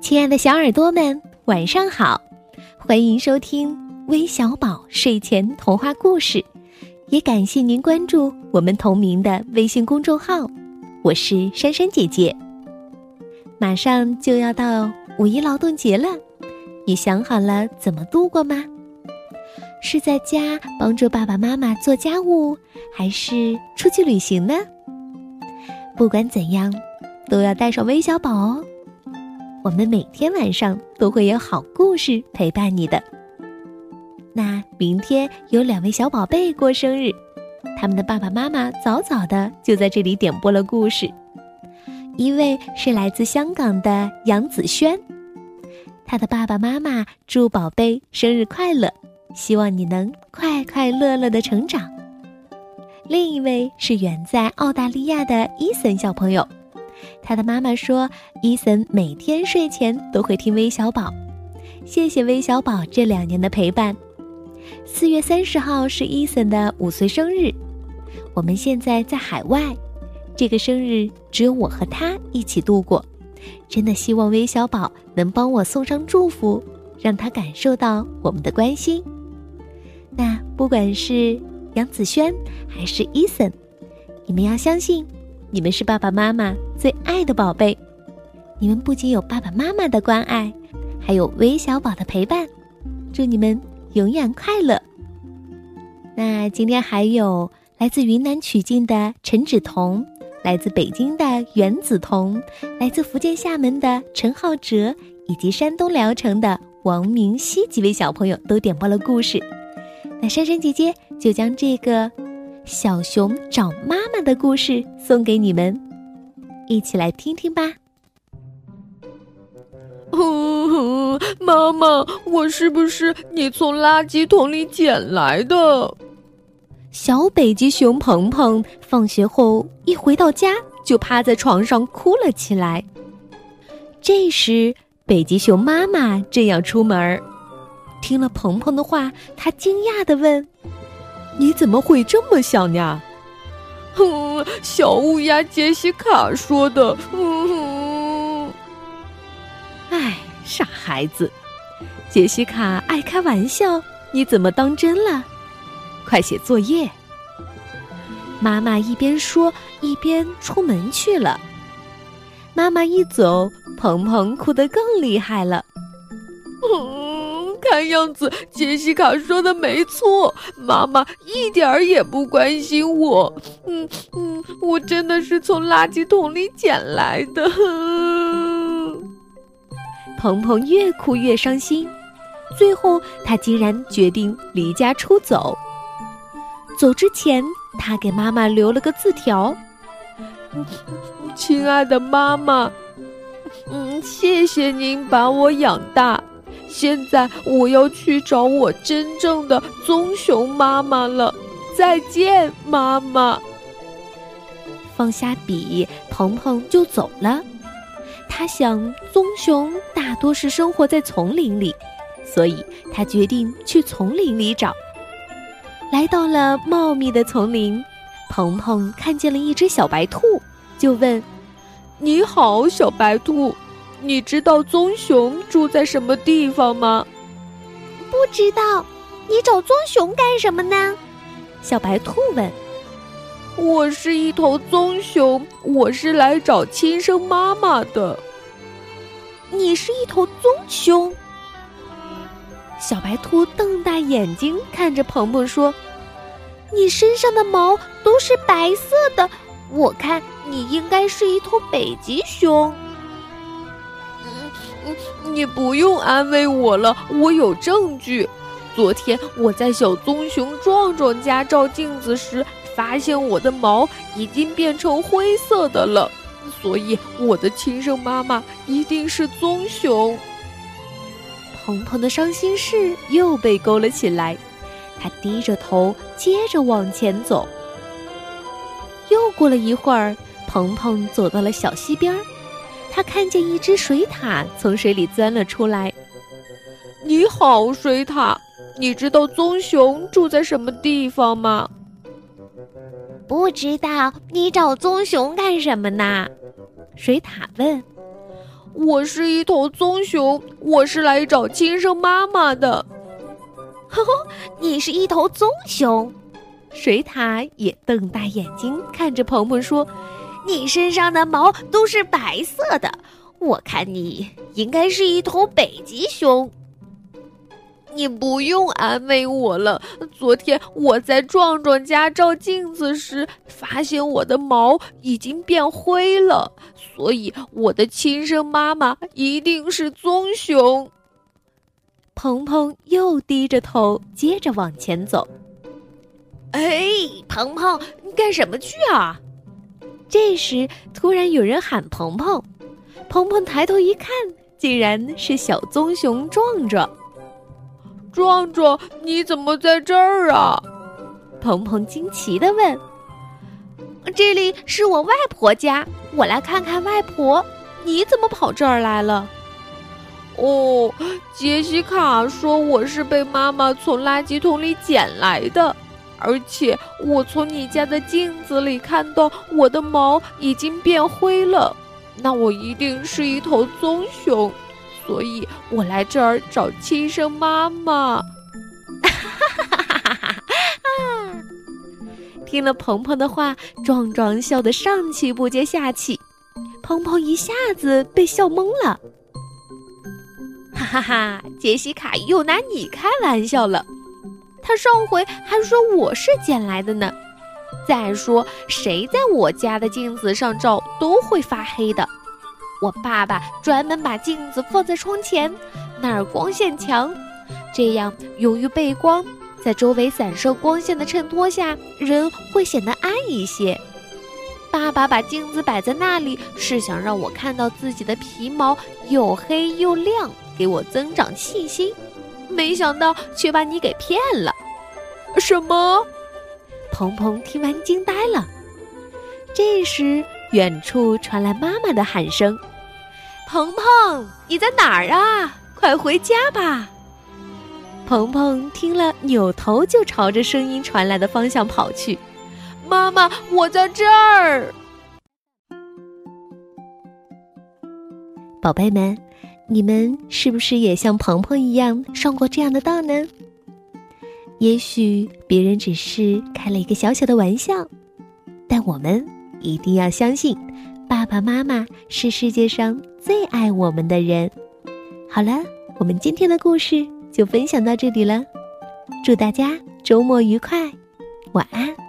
亲爱的小耳朵们，晚上好！欢迎收听微小宝睡前童话故事，也感谢您关注我们同名的微信公众号。我是珊珊姐姐。马上就要到五一劳动节了，你想好了怎么度过吗？是在家帮助爸爸妈妈做家务，还是出去旅行呢？不管怎样，都要带上微小宝哦。我们每天晚上都会有好故事陪伴你的。那明天有两位小宝贝过生日，他们的爸爸妈妈早早的就在这里点播了故事。一位是来自香港的杨子轩，他的爸爸妈妈祝宝贝生日快乐，希望你能快快乐乐的成长。另一位是远在澳大利亚的伊森小朋友，他的妈妈说，伊森每天睡前都会听微小宝，谢谢微小宝这两年的陪伴。四月三十号是伊森的五岁生日，我们现在在海外。这个生日只有我和他一起度过，真的希望微小宝能帮我送上祝福，让他感受到我们的关心。那不管是杨子轩还是伊森，你们要相信，你们是爸爸妈妈最爱的宝贝。你们不仅有爸爸妈妈的关爱，还有微小宝的陪伴。祝你们永远快乐。那今天还有来自云南曲靖的陈芷彤。来自北京的袁子彤，来自福建厦门的陈浩哲，以及山东聊城的王明熙几位小朋友都点播了故事。那珊珊姐姐就将这个小熊找妈妈的故事送给你们，一起来听听吧。妈妈，我是不是你从垃圾桶里捡来的？小北极熊鹏鹏放学后一回到家，就趴在床上哭了起来。这时，北极熊妈妈正要出门，听了鹏鹏的话，她惊讶的问：“你怎么会这么想呀？”“哼，小乌鸦杰西卡说的。”“哼。”“哎，傻孩子，杰西卡爱开玩笑，你怎么当真了？”快写作业！妈妈一边说一边出门去了。妈妈一走，鹏鹏哭得更厉害了。看样子杰西卡说的没错，妈妈一点儿也不关心我。嗯嗯，我真的是从垃圾桶里捡来的。鹏鹏越哭越伤心，最后他竟然决定离家出走。走之前，他给妈妈留了个字条：“亲爱的妈妈，嗯，谢谢您把我养大。现在我要去找我真正的棕熊妈妈了。再见，妈妈。”放下笔，鹏鹏就走了。他想，棕熊大多是生活在丛林里，所以他决定去丛林里找。来到了茂密的丛林，鹏鹏看见了一只小白兔，就问：“你好，小白兔，你知道棕熊住在什么地方吗？”“不知道。”“你找棕熊干什么呢？”小白兔问。“我是一头棕熊，我是来找亲生妈妈的。”“你是一头棕熊？”小白兔瞪大眼睛看着鹏鹏说：“你身上的毛都是白色的，我看你应该是一头北极熊。”“嗯嗯，你不用安慰我了，我有证据。昨天我在小棕熊壮壮家照镜子时，发现我的毛已经变成灰色的了，所以我的亲生妈妈一定是棕熊。”鹏鹏的伤心事又被勾了起来，他低着头，接着往前走。又过了一会儿，鹏鹏走到了小溪边儿，他看见一只水獭从水里钻了出来。“你好，水獭，你知道棕熊住在什么地方吗？”“不知道。”“你找棕熊干什么呢？”水獭问。我是一头棕熊，我是来找亲生妈妈的。呵呵，你是一头棕熊。水獭也瞪大眼睛看着鹏鹏说：“你身上的毛都是白色的，我看你应该是一头北极熊。”你不用安慰我了。昨天我在壮壮家照镜子时，发现我的毛已经变灰了，所以我的亲生妈妈一定是棕熊。鹏鹏又低着头，接着往前走。哎，鹏鹏，你干什么去啊？这时，突然有人喊鹏鹏。鹏鹏抬头一看，竟然是小棕熊壮壮。壮壮，你怎么在这儿啊？鹏鹏惊奇的问。这里是我外婆家，我来看看外婆。你怎么跑这儿来了？哦，杰西卡说我是被妈妈从垃圾桶里捡来的，而且我从你家的镜子里看到我的毛已经变灰了，那我一定是一头棕熊。所以我来这儿找亲生妈妈。哈哈哈哈哈听了鹏鹏的话，壮壮笑得上气不接下气，鹏鹏一下子被笑懵了。哈哈哈！杰西卡又拿你开玩笑了，他上回还说我是捡来的呢。再说，谁在我家的镜子上照都会发黑的。我爸爸专门把镜子放在窗前，那儿光线强，这样由于背光，在周围散射光线的衬托下，人会显得暗一些。爸爸把镜子摆在那里，是想让我看到自己的皮毛又黑又亮，给我增长信心。没想到却把你给骗了。什么？鹏鹏听完惊呆了。这时。远处传来妈妈的喊声：“鹏鹏，你在哪儿啊？快回家吧！”鹏鹏听了，扭头就朝着声音传来的方向跑去。“妈妈，我在这儿！”宝贝们，你们是不是也像鹏鹏一样上过这样的当呢？也许别人只是开了一个小小的玩笑，但我们。一定要相信，爸爸妈妈是世界上最爱我们的人。好了，我们今天的故事就分享到这里了，祝大家周末愉快，晚安。